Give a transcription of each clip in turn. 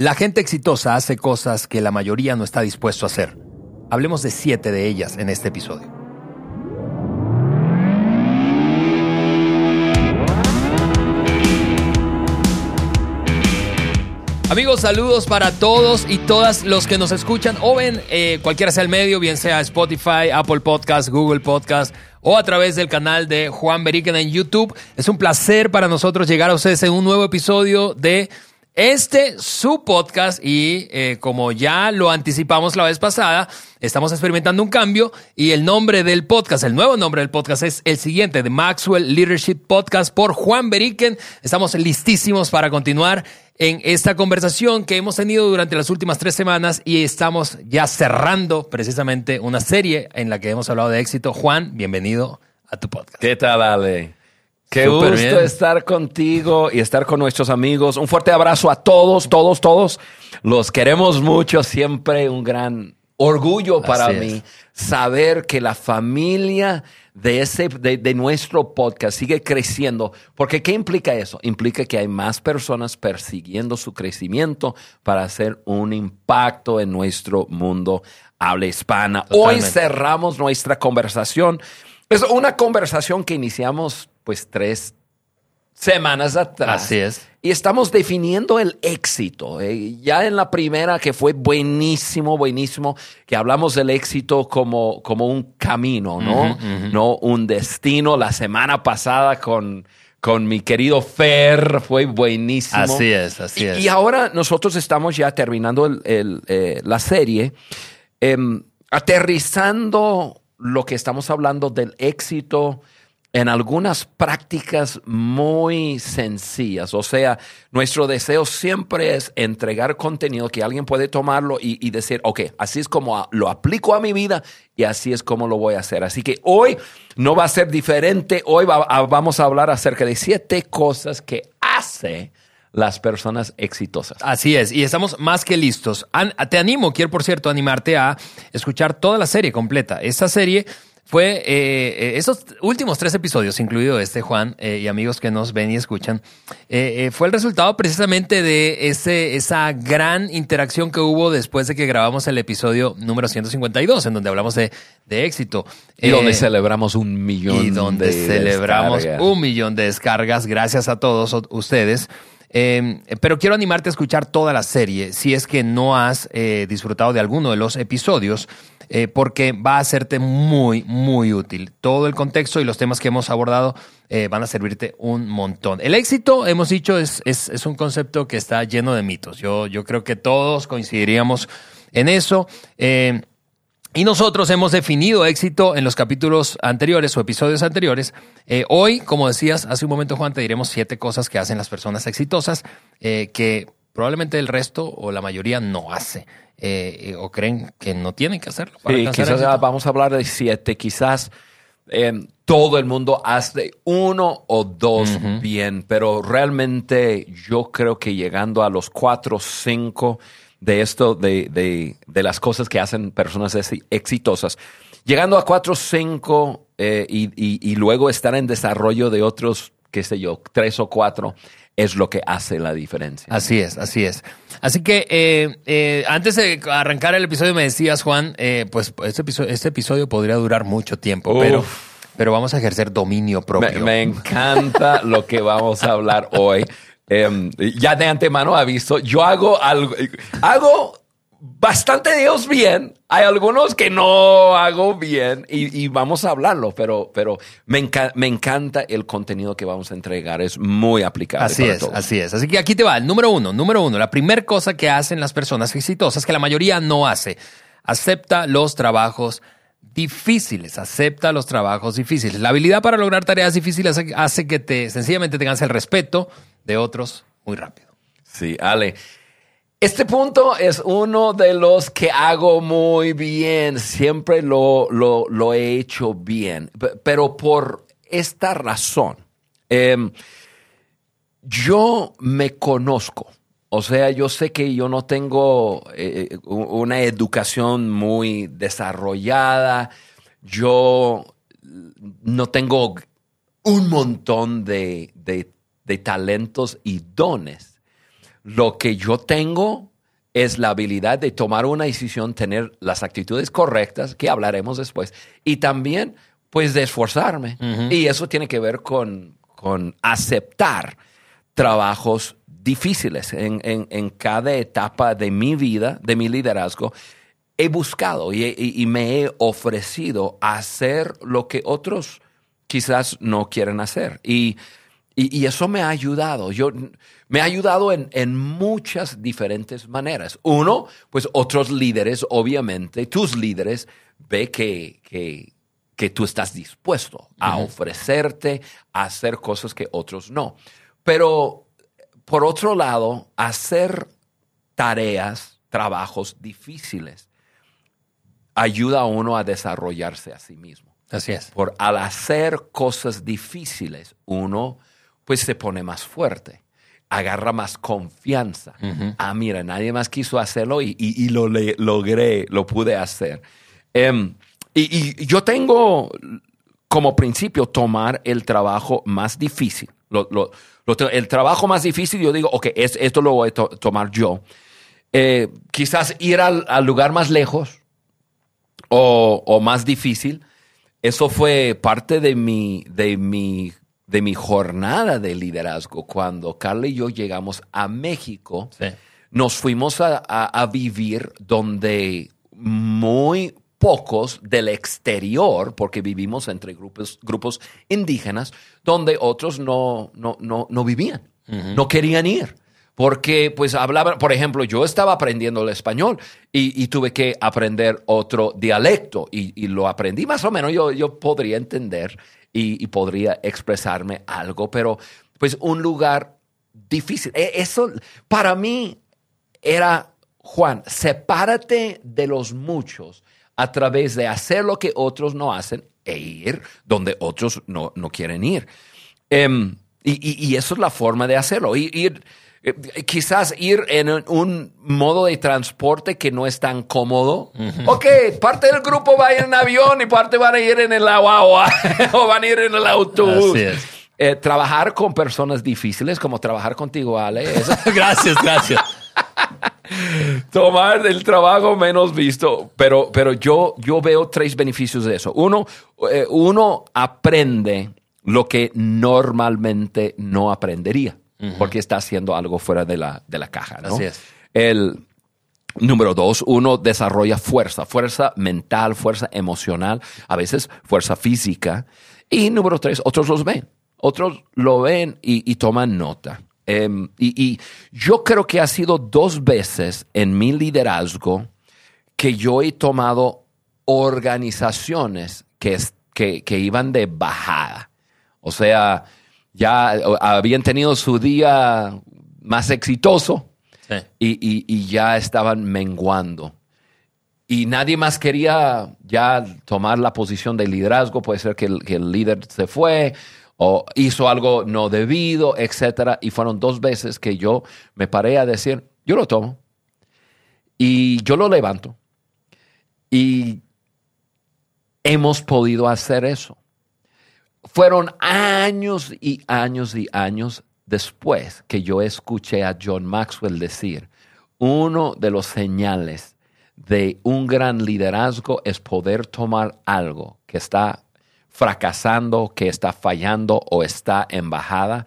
La gente exitosa hace cosas que la mayoría no está dispuesto a hacer. Hablemos de siete de ellas en este episodio. Amigos, saludos para todos y todas los que nos escuchan o ven eh, cualquiera sea el medio, bien sea Spotify, Apple Podcast, Google Podcast o a través del canal de Juan Beriken en YouTube. Es un placer para nosotros llegar a ustedes en un nuevo episodio de este, su podcast, y eh, como ya lo anticipamos la vez pasada, estamos experimentando un cambio y el nombre del podcast, el nuevo nombre del podcast es el siguiente, The Maxwell Leadership Podcast por Juan Beriken. Estamos listísimos para continuar en esta conversación que hemos tenido durante las últimas tres semanas y estamos ya cerrando precisamente una serie en la que hemos hablado de éxito. Juan, bienvenido a tu podcast. ¿Qué tal, Ale? Qué gusto estar contigo y estar con nuestros amigos. Un fuerte abrazo a todos, todos, todos. Los queremos mucho. Siempre un gran orgullo para mí saber que la familia de, ese, de, nuestro podcast sigue creciendo. Porque ¿qué implica eso? Implica que hay más personas persiguiendo su crecimiento para hacer un impacto en nuestro mundo habla hispana. Hoy cerramos nuestra conversación. Es una conversación que iniciamos pues tres semanas atrás. Así es. Y estamos definiendo el éxito. Eh, ya en la primera, que fue buenísimo, buenísimo, que hablamos del éxito como, como un camino, ¿no? No un destino. La semana pasada con, con mi querido Fer fue buenísimo. Así es, así es. Y ahora nosotros estamos ya terminando el, eh, la serie, em, aterrizando lo que estamos hablando del éxito en algunas prácticas muy sencillas. O sea, nuestro deseo siempre es entregar contenido que alguien puede tomarlo y, decir, ok, así es como lo aplico a mi vida y así es como lo voy a hacer. Así que hoy no va a ser diferente. Hoy vamos a hablar acerca de siete cosas que hace las personas exitosas. Así es, y estamos más que listos. te animo, quiero por cierto animarte a escuchar toda la serie completa. Esta serie fue eh, eh, esos últimos tres episodios, incluido este, Juan, eh, y amigos que nos ven y escuchan, fue el resultado precisamente de ese, esa gran interacción que hubo después de que grabamos el episodio número 152, en donde hablamos de, de éxito. Y donde celebramos un millón y donde celebramos un millón de descargas. Gracias a todos ustedes. pero quiero animarte a escuchar toda la serie si es que no has disfrutado de alguno de los episodios. Eh, porque va a hacerte muy, muy útil. Todo el contexto y los temas que hemos abordado eh, van a servirte un montón. El éxito, hemos dicho, es, es, un concepto que está lleno de mitos. Yo, yo creo que todos coincidiríamos en eso. Eh, y nosotros hemos definido éxito en los capítulos anteriores o episodios anteriores. hoy, como decías hace un momento, Juan, te diremos siete cosas que hacen las personas exitosas que probablemente el resto o la mayoría no hace. Eh, o creen que no tienen que hacerlo. sí, quizás vamos a hablar de siete, quizás em, todo el mundo hace uno o dos bien, pero realmente yo creo que llegando a los cuatro o cinco de esto, de, las cosas que hacen personas exitosas, llegando a cuatro o cinco eh, y, y luego estar en desarrollo de otros, qué sé yo, tres o cuatro, es lo que hace la diferencia. Así es, así es. Así que eh, eh, antes de arrancar el episodio me decías, Juan, eh, pues este episodio, este episodio podría durar mucho tiempo, pero, pero vamos a ejercer dominio propio. Me, encanta lo que vamos a hablar hoy. Em, ya de antemano aviso, yo hago algo, hago bastante Dios bien. Hay algunos que no hago bien y, vamos a hablarlo, pero, pero me, me, encanta el contenido que vamos a entregar. Es muy aplicable. Así es, así es. Así que aquí te va. El número uno, número uno. La primera cosa que hacen las personas exitosas, que la mayoría no hace, acepta los trabajos difíciles, acepta los trabajos difíciles. La habilidad para lograr tareas difíciles hace, hace que te sencillamente tengas el respeto de otros muy rápido. Sí, Ale. Este punto es uno de los que hago muy bien, siempre lo, lo, he hecho bien, pero por esta razón, em, yo me conozco, o sea, yo sé que yo no tengo eh, una educación muy desarrollada, yo no tengo un montón de, de talentos y dones lo que yo tengo es la habilidad de tomar una decisión, tener las actitudes correctas, que hablaremos después, y también, pues, de esforzarme. Y eso tiene que ver con, con aceptar trabajos difíciles en, en, cada etapa de mi vida, de mi liderazgo. He buscado y, me he ofrecido a hacer lo que otros quizás no quieren hacer. Y, y, eso me ha ayudado. Yo, me ha ayudado en, en, muchas diferentes maneras. Uno, pues otros líderes, obviamente, tus líderes, ve que, que, que tú estás dispuesto a ofrecerte, a hacer cosas que otros no. Pero, por otro lado, hacer tareas, trabajos difíciles, ayuda a uno a desarrollarse a sí mismo. Así es. Por al hacer cosas difíciles, uno pues se pone más fuerte, agarra más confianza. Ah, mira, nadie más quiso hacerlo y, lo logré, lo pude hacer. Em, y, yo tengo como principio tomar el trabajo más difícil. el trabajo más difícil, yo digo, ok, esto lo voy a tomar yo. Eh, quizás ir al, lugar más lejos o, o, más difícil. Eso fue parte de mi, de mi de mi jornada de liderazgo, cuando Carla y yo llegamos a México, nos fuimos a, vivir donde muy pocos del exterior, porque vivimos entre grupos, grupos indígenas, donde otros no, no, no, vivían, no querían ir. Porque pues hablaban, por ejemplo, yo estaba aprendiendo el español y, tuve que aprender otro dialecto y, lo aprendí más o menos, yo, yo podría entender y, podría expresarme algo, pero pues un lugar difícil. E, eso para mí era, Juan, sepárate de los muchos a través de hacer lo que otros no hacen e ir donde otros no, quieren ir. Em, y, eso es la forma de hacerlo. Ir, quizás ir en un modo de transporte que no es tan cómodo. Ok, parte del grupo va a ir en avión y parte van a ir en el agua o van a ir en el autobús. Eh, trabajar con personas difíciles, como trabajar contigo, Ale. gracias, gracias. Tomar el trabajo menos visto, pero, pero yo, yo veo tres beneficios de eso. Uno, eh, uno aprende lo que normalmente no aprendería porque está haciendo algo fuera de la, de la caja. ¿no? Así es. El número dos, uno desarrolla fuerza, fuerza mental, fuerza emocional, a veces fuerza física. Y número tres, otros los ven. Otros lo ven y, toman nota. Em, y, yo creo que ha sido dos veces en mi liderazgo que yo he tomado organizaciones que, que, que iban de bajada. O sea, ya habían tenido su día más exitoso y, ya estaban menguando. Y nadie más quería ya tomar la posición de liderazgo. Puede ser que el, líder se fue o hizo algo no debido, etc. Y fueron dos veces que yo me paré a decir, yo lo tomo y yo lo levanto. Y hemos podido hacer eso. Fueron años y años y años después que yo escuché a John Maxwell decir, uno de los señales de un gran liderazgo es poder tomar algo que está fracasando, que está fallando o está en bajada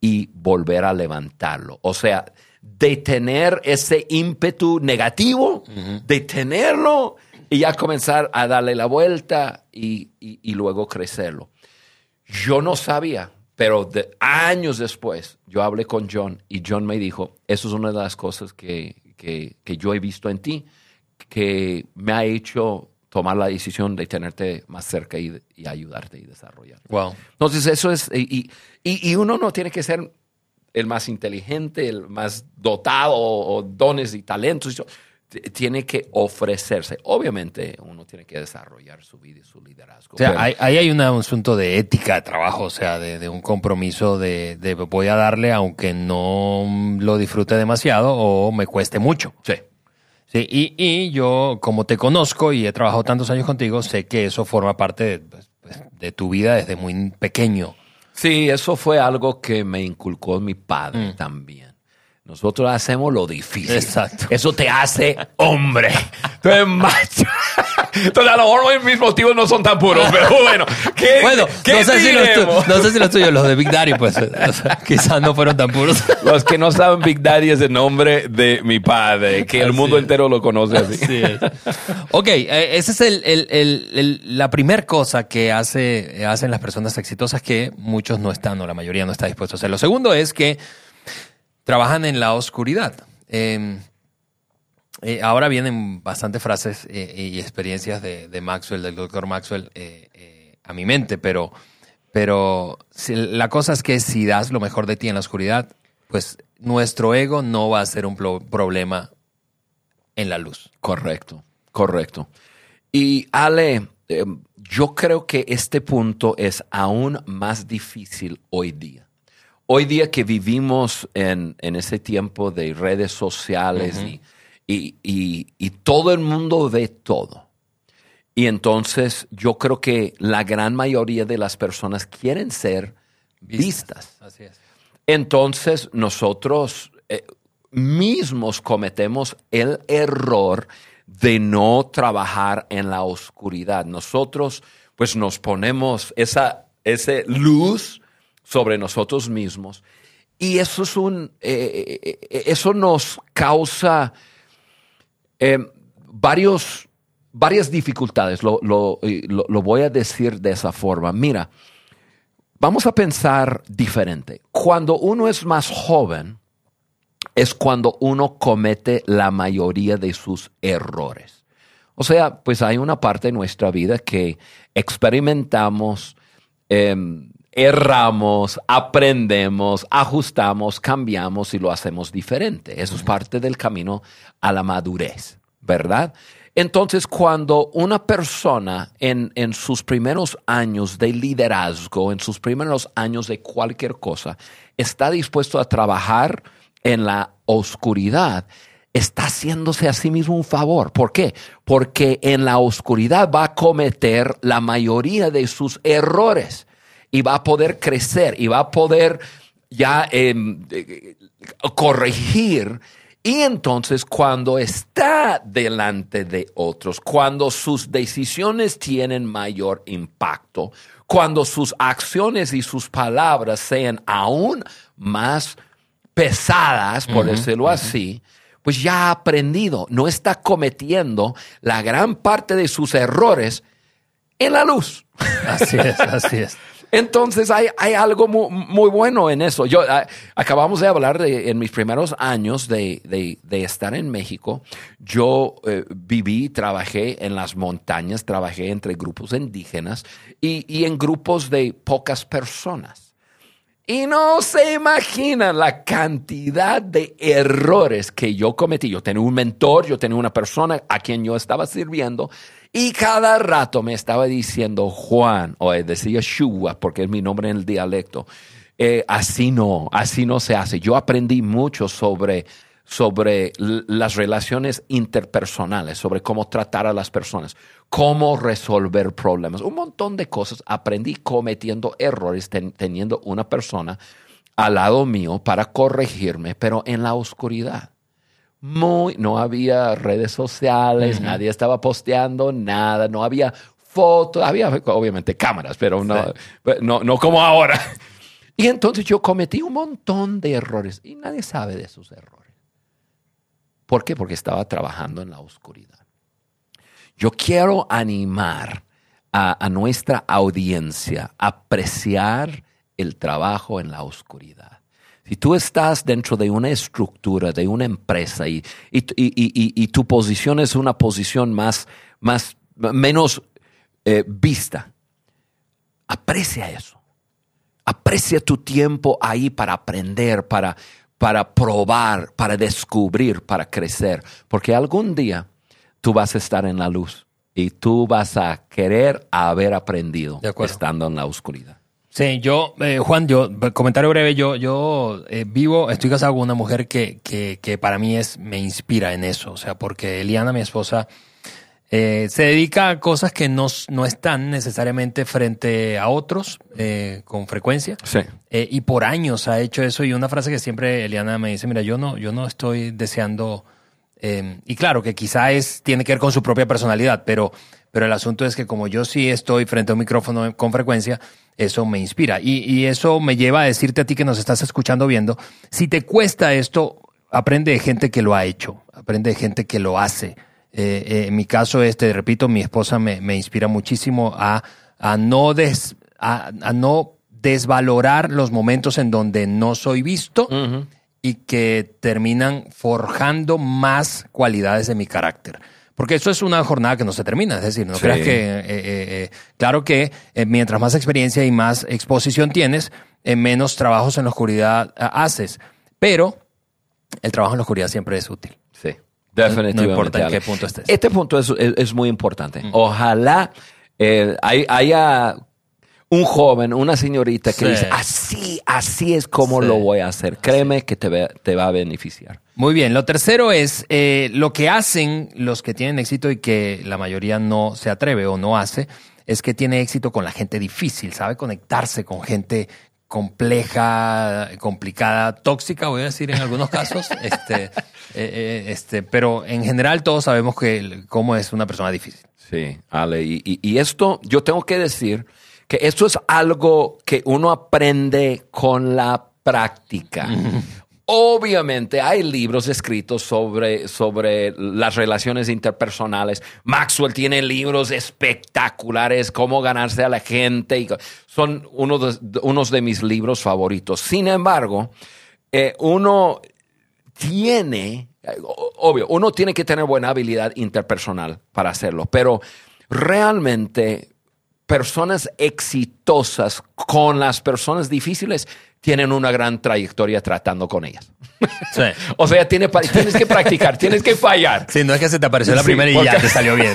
y volver a levantarlo. O sea, detener ese ímpetu negativo, detenerlo y ya comenzar a darle la vuelta y luego crecerlo. Yo no sabía, pero años después yo hablé con John y John me dijo, eso es una de las cosas que, yo he visto en ti, que me ha hecho tomar la decisión de tenerte más cerca y, ayudarte y desarrollar. Wow. Entonces eso es, y, y, uno no tiene que ser el más inteligente, el más dotado o, dones y talentos tiene que ofrecerse. Obviamente uno tiene que desarrollar su vida y su liderazgo. O sea, ahí hay, un asunto de ética de trabajo, o sea, de, un compromiso de, voy a darle aunque no lo disfrute demasiado o me cueste mucho. Sí. Sí, y, y yo, como te conozco y he trabajado tantos años contigo, sé que eso forma parte de, pues, pues, tu vida desde muy pequeño. Sí, eso fue algo que me inculcó mi padre mm. también Nosotros hacemos lo difícil. Exacto. Eso te hace hombre. Eres macho. Entonces, a lo mejor mis motivos no son tan puros, pero bueno. ¿qué, bueno, no, sé si los no sé si los tuyos, los de Big Daddy, pues quizás no fueron tan puros. Los que no saben, Big Daddy es el nombre de mi padre, que el mundo entero lo conoce así. ok, eh, esa es el, el, el, la primera cosa que hace, hacen las personas exitosas que muchos no están, o la mayoría no está dispuesto a hacer. Lo segundo es que trabajan en la oscuridad. Em, eh, ahora vienen bastantes frases eh, y experiencias de, Maxwell, del doctor Maxwell, eh, a mi mente, pero, pero la cosa es que si das lo mejor de ti en la oscuridad, pues nuestro ego no va a ser un problema en la luz. Correcto, correcto. Y Ale, em, yo creo que este punto es aún más difícil hoy día hoy día que vivimos en, ese tiempo de redes sociales y, todo el mundo ve todo. Y entonces yo creo que la gran mayoría de las personas quieren ser vistas. Así es. Entonces nosotros eh, mismos cometemos el error de no trabajar en la oscuridad. Nosotros pues nos ponemos esa, esa luz sobre nosotros mismos. Y eso es un, eh, eh, eh, eso nos causa varios, varias dificultades. Lo, lo, voy a decir de esa forma. Mira, vamos a pensar diferente. Cuando uno es más joven, es cuando uno comete la mayoría de sus errores. O sea, pues hay una parte de nuestra vida que experimentamos em, erramos, aprendemos, ajustamos, cambiamos y lo hacemos diferente. Eso es parte del camino a la madurez, ¿verdad? Entonces, cuando una persona en, en, sus primeros años de liderazgo, en sus primeros años de cualquier cosa, está dispuesto a trabajar en la oscuridad, está haciéndose a sí mismo un favor. ¿Por qué? Porque en la oscuridad va a cometer la mayoría de sus errores y va a poder crecer y va a poder ya em, corregir. Y entonces cuando está delante de otros, cuando sus decisiones tienen mayor impacto, cuando sus acciones y sus palabras sean aún más pesadas, por decirlo así, pues ya ha aprendido, no está cometiendo la gran parte de sus errores en la luz. Así es, así es. Entonces hay, algo muy, bueno en eso. Yo ah, acabamos de hablar de, en mis primeros años de, estar en México. Yo eh, viví, trabajé en las montañas, trabajé entre grupos indígenas y, en grupos de pocas personas. Y no se imaginan la cantidad de errores que yo cometí. Yo tenía un mentor, yo tenía una persona a quien yo estaba sirviendo y cada rato me estaba diciendo Juan, o decía Shua, porque es mi nombre en el dialecto. Eh, así no, así no se hace. Yo aprendí mucho sobre, sobre las relaciones interpersonales, sobre cómo tratar a las personas, cómo resolver problemas. Un montón de cosas aprendí cometiendo errores, teniendo una persona al lado mío para corregirme, pero en la oscuridad muy, no había redes sociales, nadie estaba posteando nada, no había fotos, había obviamente cámaras, pero no, no, no como ahora. Y entonces yo cometí un montón de errores y nadie sabe de esos errores. ¿Por qué? Porque estaba trabajando en la oscuridad. Yo quiero animar a, a nuestra audiencia a apreciar el trabajo en la oscuridad. Si tú estás dentro de una estructura, de una empresa y, y, tu posición es una posición más, más menos eh, vista, aprecia eso. Aprecia tu tiempo ahí para aprender, para, para probar, para descubrir, para crecer. Porque algún día tú vas a estar en la luz y tú vas a querer haber aprendido estando en la oscuridad. Sí, yo, eh, Juan, yo, comentario breve, yo, yo eh, vivo, estoy casado con una mujer que, que, que, para mí es, me inspira en eso, o sea, porque Eliana, mi esposa, Eh, se dedica a cosas que no, no están necesariamente frente a otros eh, con frecuencia. Sí. Eh, y por años ha hecho eso. Y una frase que siempre Eliana me dice, mira, yo no, yo no estoy deseando... y claro, que quizá es, tiene que ver con su propia personalidad, pero, pero el asunto es que como yo sí estoy frente a un micrófono con frecuencia, eso me inspira. Y, y eso me lleva a decirte a ti que nos estás escuchando viendo, si te cuesta esto, aprende de gente que lo ha hecho, aprende de gente que lo hace. Eh, eh, en mi caso, este, repito, mi esposa me, me inspira muchísimo a, a no des, a, no desvalorar los momentos en donde no soy visto y que terminan forjando más cualidades de mi carácter. Porque eso es una jornada que no se termina, es decir, no creas que, eh, claro que mientras más experiencia y más exposición tienes, menos trabajos en la oscuridad haces, pero el trabajo en la oscuridad siempre es útil. Sí. Definitivamente. No importa en qué punto estés. Este punto es, muy importante. Ojalá eh, haya un joven, una señorita que dice, así, así es como lo voy a hacer. Créeme que te, te, va a beneficiar. Muy bien. Lo tercero es eh, lo que hacen los que tienen éxito y que la mayoría no se atreve o no hace, es que tiene éxito con la gente difícil, sabe conectarse con gente compleja, complicada, tóxica, voy a decir en algunos casos, este, eh, eh, este, pero en general todos sabemos que cómo es una persona difícil. Sí, Ale, y, y, esto yo tengo que decir que esto es algo que uno aprende con la práctica. Obviamente hay libros escritos sobre, sobre las relaciones interpersonales. Maxwell tiene libros espectaculares, cómo ganarse a la gente. Y son uno de, unos de mis libros favoritos. Sin embargo, eh, uno tiene, obvio, uno tiene que tener buena habilidad interpersonal para hacerlo, pero realmente personas exitosas con las personas difíciles tienen una gran trayectoria tratando con ellas. o sea, tienes que practicar, tienes que fallar. Sí, no es que se te apareció la primera y ya te salió bien.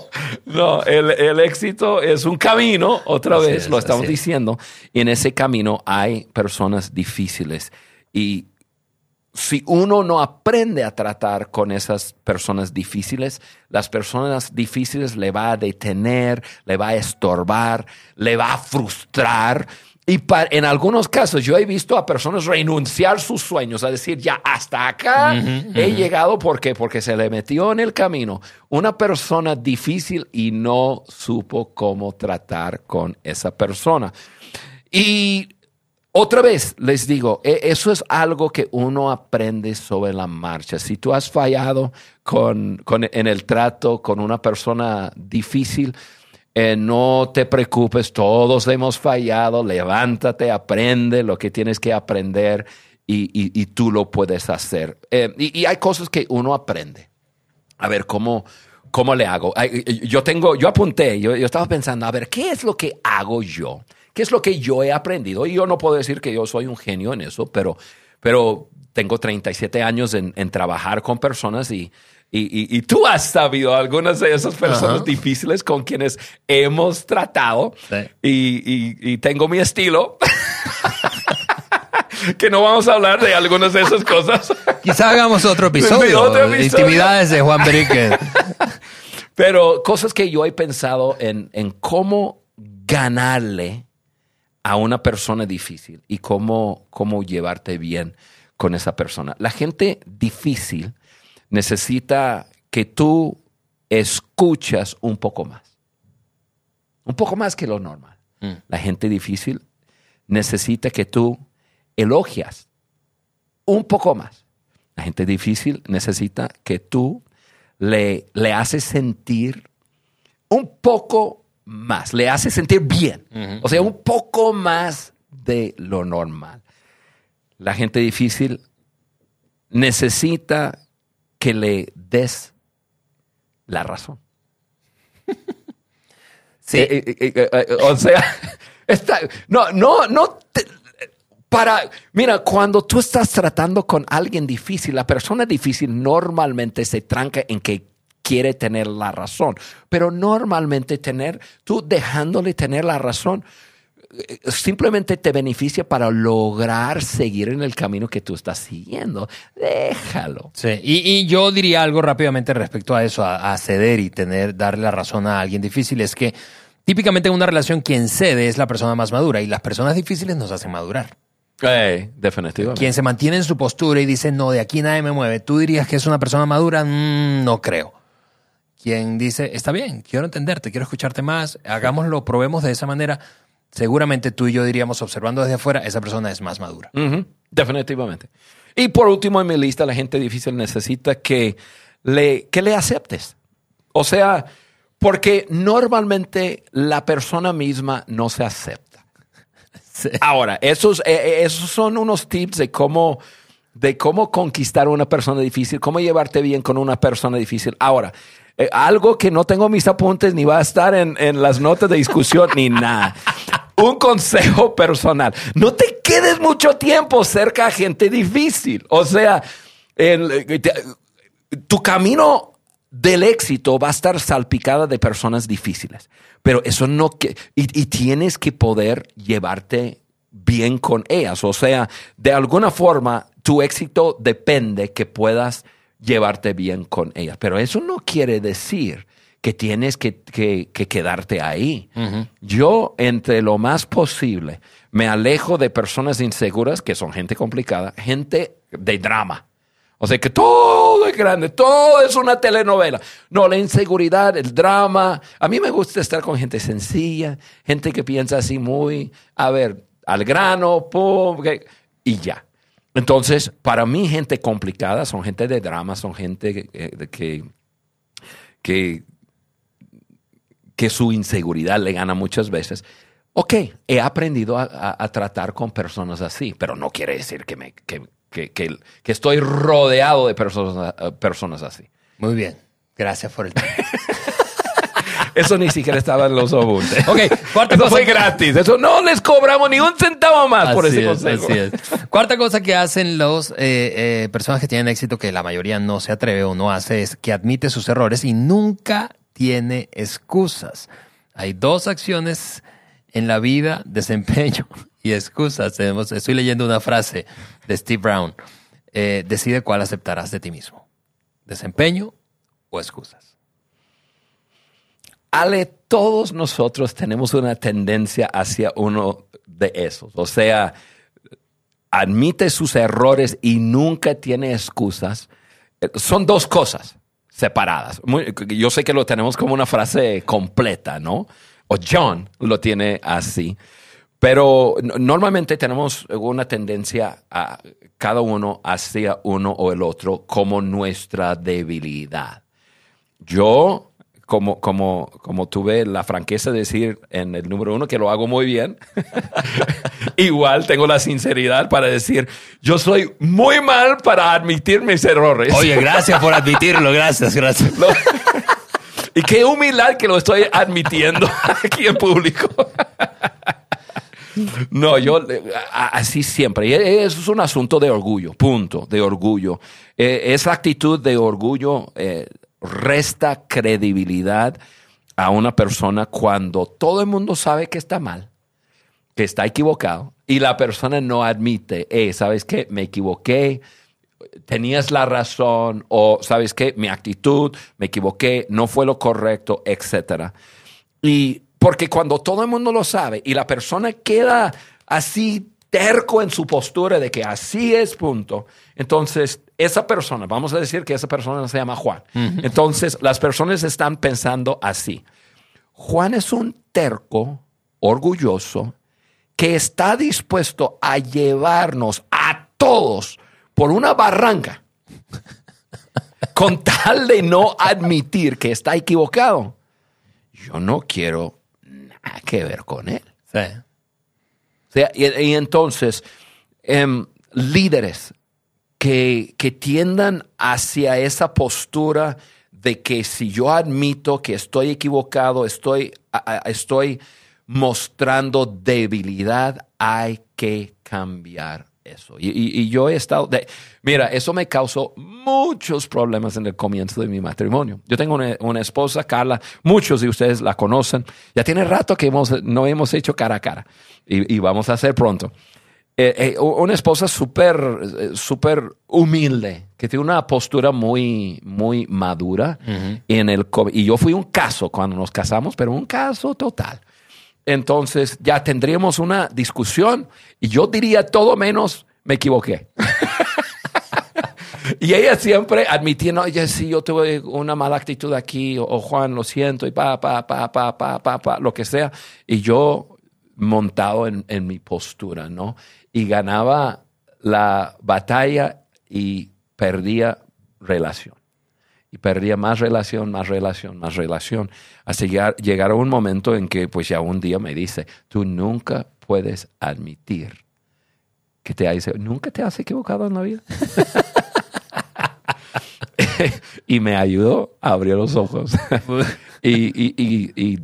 no, el, éxito es un camino, otra vez lo estamos diciendo, y en ese camino hay personas difíciles. Y si uno no aprende a tratar con esas personas difíciles, las personas difíciles le va a detener, le va a estorbar, le va a frustrar. Y en algunos casos yo he visto a personas renunciar sus sueños, a decir, ya hasta acá he llegado. ¿Por qué? Porque se le metió en el camino una persona difícil y no supo cómo tratar con esa persona. Y otra vez les digo, e, eso es algo que uno aprende sobre la marcha. Si tú has fallado con, en el trato con una persona difícil, eh, no te preocupes, todos hemos fallado, levántate, aprende lo que tienes que aprender y, tú lo puedes hacer. Eh, y, hay cosas que uno aprende. A ver, ¿cómo, cómo le hago? Yo tengo, yo apunté, yo, yo estaba pensando, a ver, ¿qué es lo que hago yo? ¿Qué es lo que yo he aprendido? Y yo no puedo decir que yo soy un genio en eso, pero, pero tengo 37 años en, trabajar con personas y, y, y, tú has sabido algunas de esas personas difíciles con quienes hemos tratado y, tengo mi estilo. que no vamos a hablar de algunas de esas cosas. Quizá hagamos otro episodio, de intimidades de Juan Berique. Pero cosas que yo he pensado en, en cómo ganarle a una persona difícil y cómo, cómo llevarte bien con esa persona. La gente difícil necesita que tú escuchas un poco más. Un poco más que lo normal. Mm. La gente difícil necesita que tú elogias un poco más. La gente difícil necesita que tú le, le haces sentir un poco más, le hace sentir bien. O sea, un poco más de lo normal. La gente difícil necesita que le des la razón. sí. Eh, eh, eh, o sea, no, no, no. para, mira, cuando tú estás tratando con alguien difícil, la persona difícil normalmente se tranca en que quiere tener la razón. Pero normalmente tener, tú dejándole tener la razón, simplemente te beneficia para lograr seguir en el camino que tú estás siguiendo. Déjalo. Sí, y, yo diría algo rápidamente respecto a eso, a, ceder y tener, darle la razón a alguien difícil, es que típicamente en una relación quien cede es la persona más madura y las personas difíciles nos hacen madurar. Eh, definitivamente. Quien se mantiene en su postura y dice, no, de aquí nadie me mueve, ¿tú dirías que es una persona madura? Mm, no creo quien dice, está bien, quiero entenderte, quiero escucharte más, hagámoslo, probemos de esa manera, seguramente tú y yo diríamos, observando desde afuera, esa persona es más madura. Definitivamente. Y por último en mi lista, la gente difícil necesita que le, que le aceptes. O sea, porque normalmente la persona misma no se acepta. Ahora, esos, eh, eh, esos son unos tips de cómo, de cómo conquistar a una persona difícil, cómo llevarte bien con una persona difícil. Ahora, eh, algo que no tengo mis apuntes ni va a estar en, las notas de discusión ni nada. Un consejo personal. No te quedes mucho tiempo cerca a gente difícil. O sea, eh, tu camino del éxito va a estar salpicada de personas difíciles. Pero eso no... Que, y, y tienes que poder llevarte bien con ellas. O sea, de alguna forma, tu éxito depende que puedas llevarte bien con ella. Pero eso no quiere decir que tienes que, quedarte ahí. Yo, entre lo más posible, me alejo de personas inseguras, que son gente complicada, gente de drama. O sea que todo es grande, todo es una telenovela. No, la inseguridad, el drama. A mí me gusta estar con gente sencilla, gente que piensa así muy, a ver, al grano, pum, y ya. Entonces, para mí, gente complicada son gente de drama, son gente que, que, que, su inseguridad le gana muchas veces. Ok, he aprendido a, tratar con personas así, pero no quiere decir que, me, que, que estoy rodeado de personas, personas así. Muy bien, gracias por el tiempo. Eso ni siquiera estaba en los apuntes. Ok, cuarta Eso cosa fue gratis. Eso no les cobramos ni un centavo más por ese consejo. Así es. Cuarta cosa que hacen los eh, eh, personas que tienen éxito, que la mayoría no se atreve o no hace, es que admite sus errores y nunca tiene excusas. Hay dos acciones en la vida, desempeño y excusas. Estoy leyendo una frase de Steve Brown. Eh, decide cuál aceptarás de ti mismo. Desempeño o excusas. Ale, todos nosotros tenemos una tendencia hacia uno de esos. O sea, admite sus errores y nunca tiene excusas. Son dos cosas separadas. yo sé que lo tenemos como una frase completa, ¿no? O John lo tiene así. Pero normalmente tenemos una tendencia a cada uno hacia uno o el otro como nuestra debilidad. Yo como, como, como tuve la franqueza de decir en el número uno que lo hago muy bien, igual tengo la sinceridad para decir, yo soy muy mal para admitir mis errores. Oye, gracias por admitirlo, gracias, gracias. y qué humildad que lo estoy admitiendo aquí en público. No, yo así siempre. Eso es un asunto de orgullo, punto, de orgullo. Eh, esa actitud de orgullo eh, resta credibilidad a una persona cuando todo el mundo sabe que está mal, que está equivocado, y la persona no admite, eh, ¿sabes qué? Me equivoqué, tenías la razón, o ¿sabes qué? Mi actitud, me equivoqué, no fue lo correcto, etc. Y porque cuando todo el mundo lo sabe y la persona queda así terco en su postura de que así es, punto. Entonces, esa persona, vamos a decir que esa persona se llama Juan. Entonces, las personas están pensando así. Juan es un terco, orgulloso, que está dispuesto a llevarnos a todos por una barranca con tal de no admitir que está equivocado. Yo no quiero nada que ver con él. Sí y, entonces, em, líderes que, tiendan hacia esa postura de que si yo admito que estoy equivocado, estoy, estoy mostrando debilidad, hay que cambiar eso. Y, yo he estado, de, mira, eso me causó muchos problemas en el comienzo de mi matrimonio. Yo tengo una, esposa, Carla, muchos de ustedes la conocen. Ya tiene rato que hemos, no hemos hecho cara a cara y, vamos a hacer pronto. Eh, eh, una esposa súper, eh, súper humilde, que tiene una postura muy, muy madura. en el, y yo fui un caso cuando nos casamos, pero un caso total entonces ya tendríamos una discusión y yo diría todo menos me equivoqué. y ella siempre admitiendo, oye, sí, yo tuve una mala actitud aquí, o, Juan, lo siento, y pa, pa, pa, pa, pa, pa, pa, lo que sea. Y yo montado en, en mi postura, ¿no? Y ganaba la batalla y perdía relación y perdía más relación, más relación, más relación, hasta llegar, llegar a un momento en que pues ya un día me dice, tú nunca puedes admitir que te has, nunca te has equivocado en la vida. y me ayudó a abrir los ojos. y, y, y, y,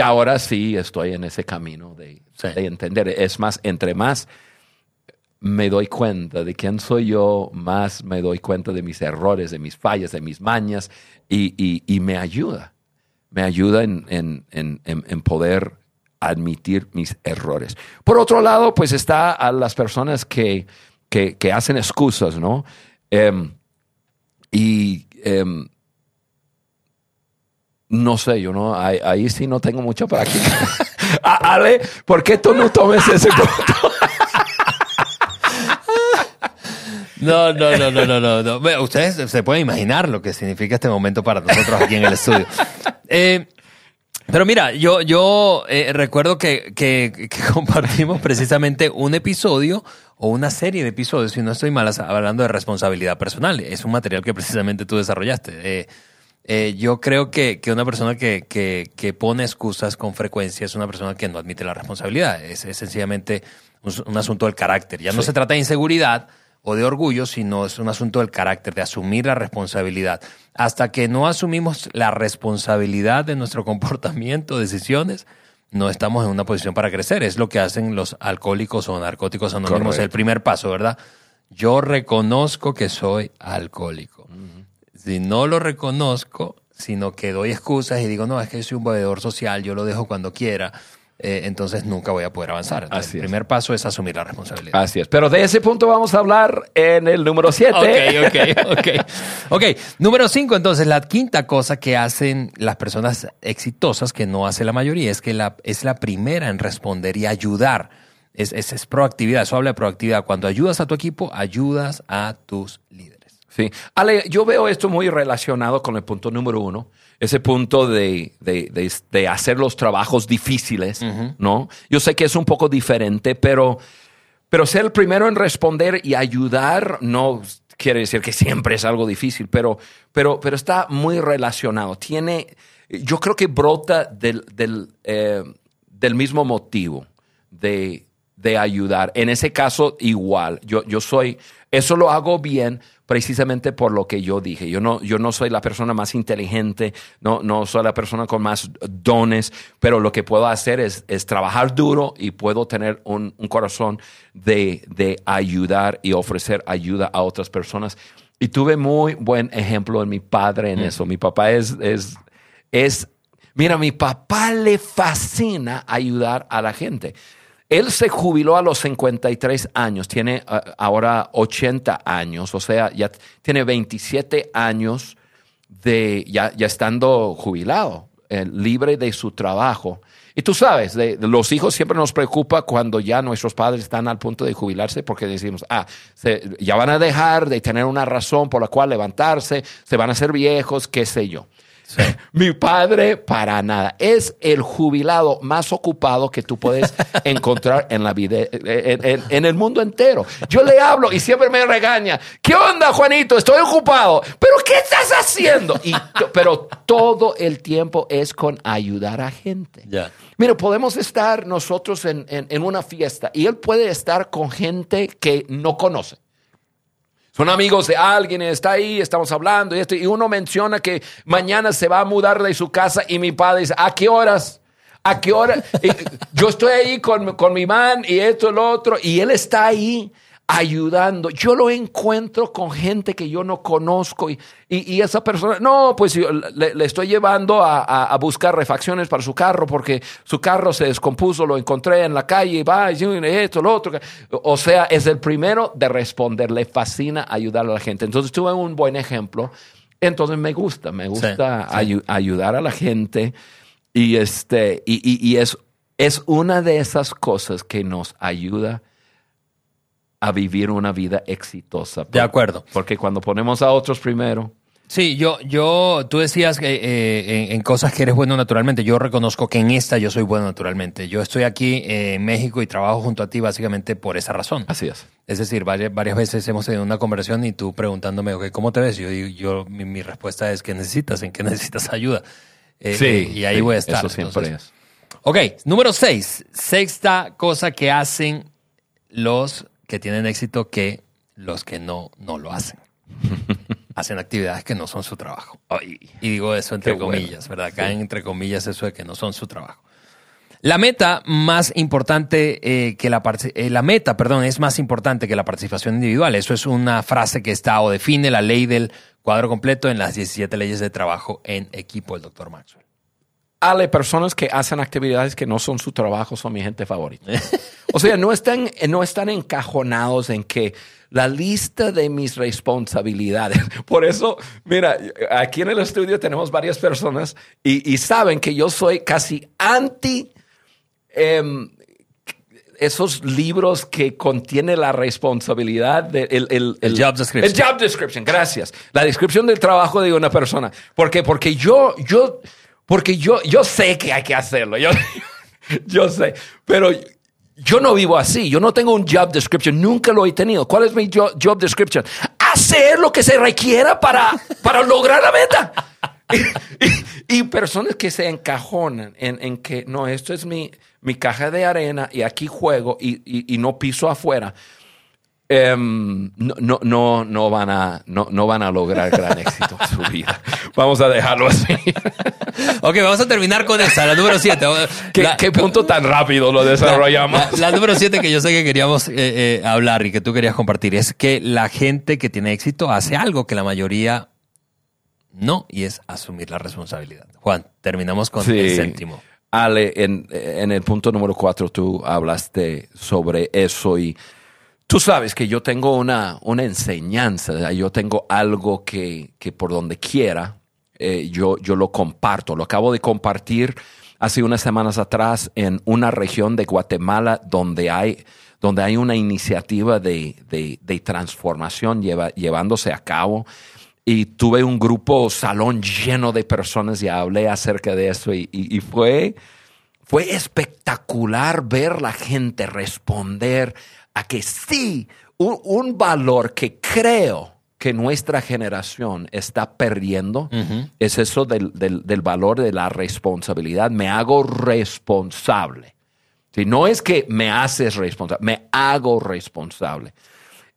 ahora sí estoy en ese camino de, de entender. Es más, entre más me doy cuenta de quién soy yo, más me doy cuenta de mis errores, de mis fallas, de mis mañas, y, me ayuda. Me ayuda en, poder admitir mis errores. Por otro lado, pues está a las personas que, hacen excusas, ¿no? Em, y em, no sé, yo no, ahí, sí no tengo mucho para aquí. Ale, ¿por qué tú no tomes ese punto? No, no, no, no, no, no. ustedes se pueden imaginar lo que significa este momento para nosotros aquí en el estudio. Eh, pero mira, yo, yo eh, recuerdo que, que, compartimos precisamente un episodio o una serie de episodios, si no estoy mal, hablando de responsabilidad personal. Es un material que precisamente tú desarrollaste. Eh, yo creo que, que una persona que, que, que, pone excusas con frecuencia es una persona que no admite la responsabilidad. Es, sencillamente un, asunto del carácter. Ya no se trata de inseguridad, o de orgullo, sino es un asunto del carácter, de asumir la responsabilidad. Hasta que no asumimos la responsabilidad de nuestro comportamiento, decisiones, no estamos en una posición para crecer. Es lo que hacen los alcohólicos o narcóticos anónimos. El primer paso, ¿verdad? Yo reconozco que soy alcohólico. Si no lo reconozco, sino que doy excusas y digo, no, es que yo soy un bebedor social, yo lo dejo cuando quiera eh, entonces nunca voy a poder avanzar. el primer paso es asumir la responsabilidad. Así es. Pero de ese punto vamos a hablar en el número 7. Ok, ok, ok. ok, número 5, entonces, la quinta cosa que hacen las personas exitosas, que no hace la mayoría, es que la, es la primera en responder y ayudar. Es, es, es proactividad, eso habla de proactividad. Cuando ayudas a tu equipo, ayudas a tus líderes. Sí. Ale, yo veo esto muy relacionado con el punto número uno ese punto de, hacer los trabajos difíciles, ¿no? Yo sé que es un poco diferente, pero, pero ser el primero en responder y ayudar no quiere decir que siempre es algo difícil, pero, pero, pero está muy relacionado. Tiene, yo creo que brota del, del, eh, del mismo motivo de, de ayudar. En ese caso, igual. Yo, yo soy, eso lo hago bien precisamente por lo que yo dije. Yo no, yo no soy la persona más inteligente, no, no soy la persona con más dones, pero lo que puedo hacer es, es trabajar duro y puedo tener un, un corazón de, de, ayudar y ofrecer ayuda a otras personas. Y tuve muy buen ejemplo en mi padre en mm. eso. Mi papá es, es, es, mira, mi papá le fascina ayudar a la gente. Él se jubiló a los 53 años, tiene ah, ahora 80 años, o sea, ya tiene 27 años de ya, estando jubilado, eh, libre de su trabajo. Y tú sabes, de, los hijos siempre nos preocupa cuando ya nuestros padres están al punto de jubilarse porque decimos, ah, ya van a dejar de tener una razón por la cual levantarse, se van a hacer viejos, qué sé yo. Mi padre, para nada. Es el jubilado más ocupado que tú puedes encontrar en la vida, en, el mundo entero. Yo le hablo y siempre me regaña. ¿Qué onda, Juanito? Estoy ocupado. ¿Pero qué estás haciendo? Y, pero todo el tiempo es con ayudar a gente. Mira, podemos estar nosotros en una fiesta y él puede estar con gente que no conoce son amigos de alguien, está ahí, estamos hablando y esto, y uno menciona que mañana se va a mudar de su casa y mi padre dice, ¿a qué horas? ¿A qué hora? yo estoy ahí con, con mi man y esto lo otro, y él está ahí ayudando. Yo lo encuentro con gente que yo no conozco y, y, esa persona, no, pues yo le, estoy llevando a, a, buscar refacciones para su carro porque su carro se descompuso, lo encontré en la calle, y va, y esto, lo otro. O sea, es el primero de responder, le fascina ayudar a la gente. Entonces tuve un buen ejemplo. Entonces me gusta, me gusta ayudar a la gente y, este, y, y es, es una de esas cosas que nos ayuda a vivir una vida exitosa. de acuerdo. Porque cuando ponemos a otros primero. Sí, yo, yo, tú decías que eh, en, cosas que eres bueno naturalmente. Yo reconozco que en esta yo soy bueno naturalmente. Yo estoy aquí eh, en México y trabajo junto a ti básicamente por esa razón. Así es. Es decir, varias, varias veces hemos tenido una conversación y tú preguntándome, okay, ¿cómo te ves? Yo, yo mi, mi, respuesta es que necesitas, en qué necesitas ayuda. Eh, sí. y ahí voy a estar. Eso siempre es. Ok, número seis. Sexta cosa que hacen los que tienen éxito que los que no, no lo hacen. hacen actividades que no son su trabajo. y digo eso entre comillas, ¿verdad? Caen entre comillas eso de que no son su trabajo. La meta más importante eh, que la, eh, la meta, perdón, es más importante que la participación individual. Eso es una frase que está o define la ley del cuadro completo en las 17 leyes de trabajo en equipo del doctor Maxwell. Ale, personas que hacen actividades que no son su trabajo son mi gente favorita. O sea, no están, no están encajonados en que la lista de mis responsabilidades. Por eso, mira, aquí en el estudio tenemos varias personas y, saben que yo soy casi anti em, esos libros que contienen la responsabilidad del el, job description. El job description, gracias. La descripción del trabajo de una persona. ¿Por qué? Porque yo, yo, porque yo, yo sé que hay que hacerlo. Yo, yo sé. Pero yo no vivo así, yo no tengo un job description, nunca lo he tenido. ¿Cuál es mi job, description? Hacer lo que se requiera para, para lograr la meta. Y, personas que se encajonan en, que no, esto es mi, mi caja de arena y aquí juego y, y no piso afuera. Em, no, no, no, van a, no, no van a lograr gran éxito en su vida. Vamos a dejarlo así. ok, vamos a terminar con esta, la número 7. ¿Qué, punto tan rápido lo desarrollamos? La, número 7 que yo sé que queríamos eh, eh, hablar y que tú querías compartir es que la gente que tiene éxito hace algo que la mayoría no, y es asumir la responsabilidad. Juan, terminamos con el séptimo. Ale, en, en el punto número 4 tú hablaste sobre eso y Tú sabes que yo tengo una, una enseñanza, yo tengo algo que, que por donde quiera, eh, yo, yo lo comparto. Lo acabo de compartir hace unas semanas atrás en una región de Guatemala donde hay, donde hay una iniciativa de, de, transformación llevándose a cabo. Y tuve un grupo, salón lleno de personas y hablé acerca de eso y, y, y fue, fue espectacular ver la gente responder a que sí, un, valor que creo que nuestra generación está perdiendo es eso del, valor de la responsabilidad. Me hago responsable. Si no es que me haces responsable, me hago responsable.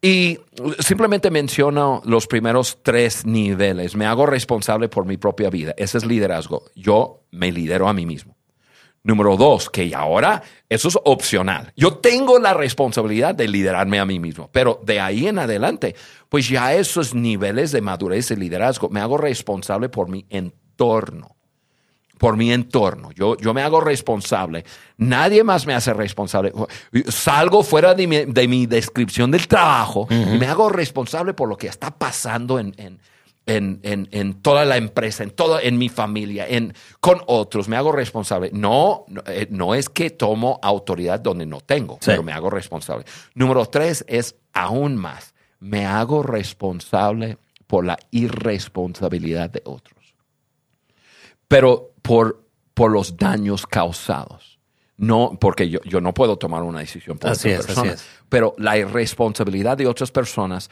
Y simplemente menciono los primeros tres niveles. Me hago responsable por mi propia vida. Ese es liderazgo. Yo me lidero a mí mismo. Número dos, que ahora eso es opcional. Yo tengo la responsabilidad de liderarme a mí mismo, pero de ahí en adelante, pues ya esos niveles de madurez y liderazgo, me hago responsable por mi entorno, por mi entorno. Yo, yo me hago responsable. Nadie más me hace responsable. Salgo fuera de mi, descripción del trabajo y me hago responsable por lo que está pasando en en, en, en, toda la empresa, en toda, en mi familia, en, con otros, me hago responsable. No, no, eh, es que tomo autoridad donde no tengo, pero me hago responsable. Número tres es aún más, me hago responsable por la irresponsabilidad de otros. Pero por, por los daños causados. No, porque yo, yo no puedo tomar una decisión por así otras personas, pero la irresponsabilidad de otras personas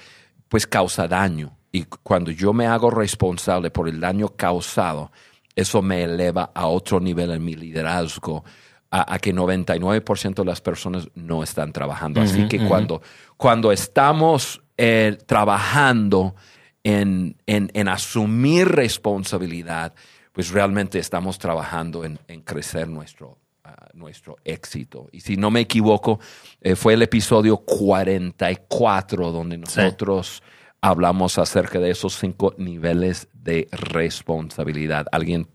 pues causa daño y cuando yo me hago responsable por el daño causado, eso me eleva a otro nivel en mi liderazgo, a, que 99% de las personas no están trabajando. Así que cuando, cuando estamos eh, trabajando en, en, asumir responsabilidad, pues realmente estamos trabajando en, crecer nuestro, nuestro éxito. Y si no me equivoco, eh, fue el episodio 44 donde nosotros hablamos acerca de esos cinco niveles de responsabilidad. Alguien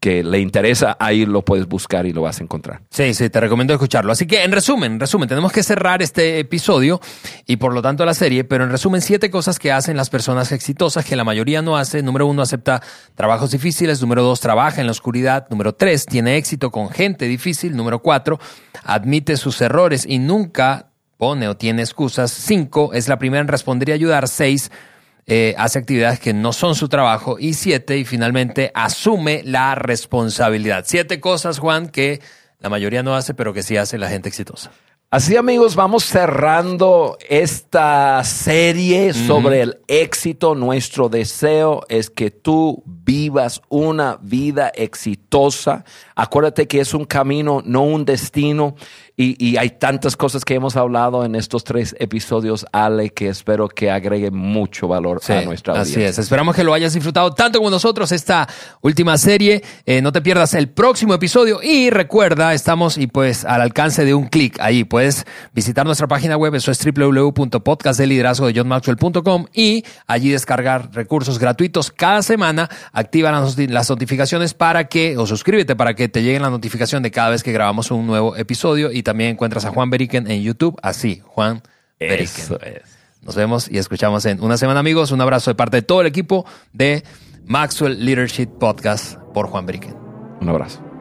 que le interesa, ahí lo puedes buscar y lo vas a encontrar. Sí, sí, te recomiendo escucharlo. Así que en resumen, en resumen, tenemos que cerrar este episodio y por lo tanto la serie, pero en resumen, siete cosas que hacen las personas exitosas que la mayoría no hace. Número uno, acepta trabajos difíciles. Número dos, trabaja en la oscuridad. Número tres, tiene éxito con gente difícil. Número cuatro, admite sus errores y nunca pone o tiene excusas. Cinco, es la primera en responder y ayudar. Seis, eh, hace actividades que no son su trabajo. Y siete, y finalmente, asume la responsabilidad. Siete cosas, Juan, que la mayoría no hace, pero que sí hace la gente exitosa. Así amigos, vamos cerrando esta serie sobre el éxito. Nuestro deseo es que tú vivas una vida exitosa. Acuérdate que es un camino, no un destino. Y, hay tantas cosas que hemos hablado en estos tres episodios, Ale, que espero que agregue mucho valor a nuestra audiencia. Así es. Esperamos que lo hayas disfrutado tanto como nosotros esta última serie. Eh, no te pierdas el próximo episodio. Y recuerda, estamos y pues al alcance de un clic ahí. Puedes visitar nuestra página web, eso es www.podcastdeliderazgo.com y allí descargar recursos gratuitos cada semana. Activa las, notificaciones para que, o suscríbete para que te llegue la notificación de cada vez que grabamos un nuevo episodio. Y también encuentras a Juan Beriken en YouTube, así, Juan Beriken. Nos vemos y escuchamos en una semana, amigos. Un abrazo de parte de todo el equipo de Maxwell Leadership Podcast por Juan Beriken. Un abrazo.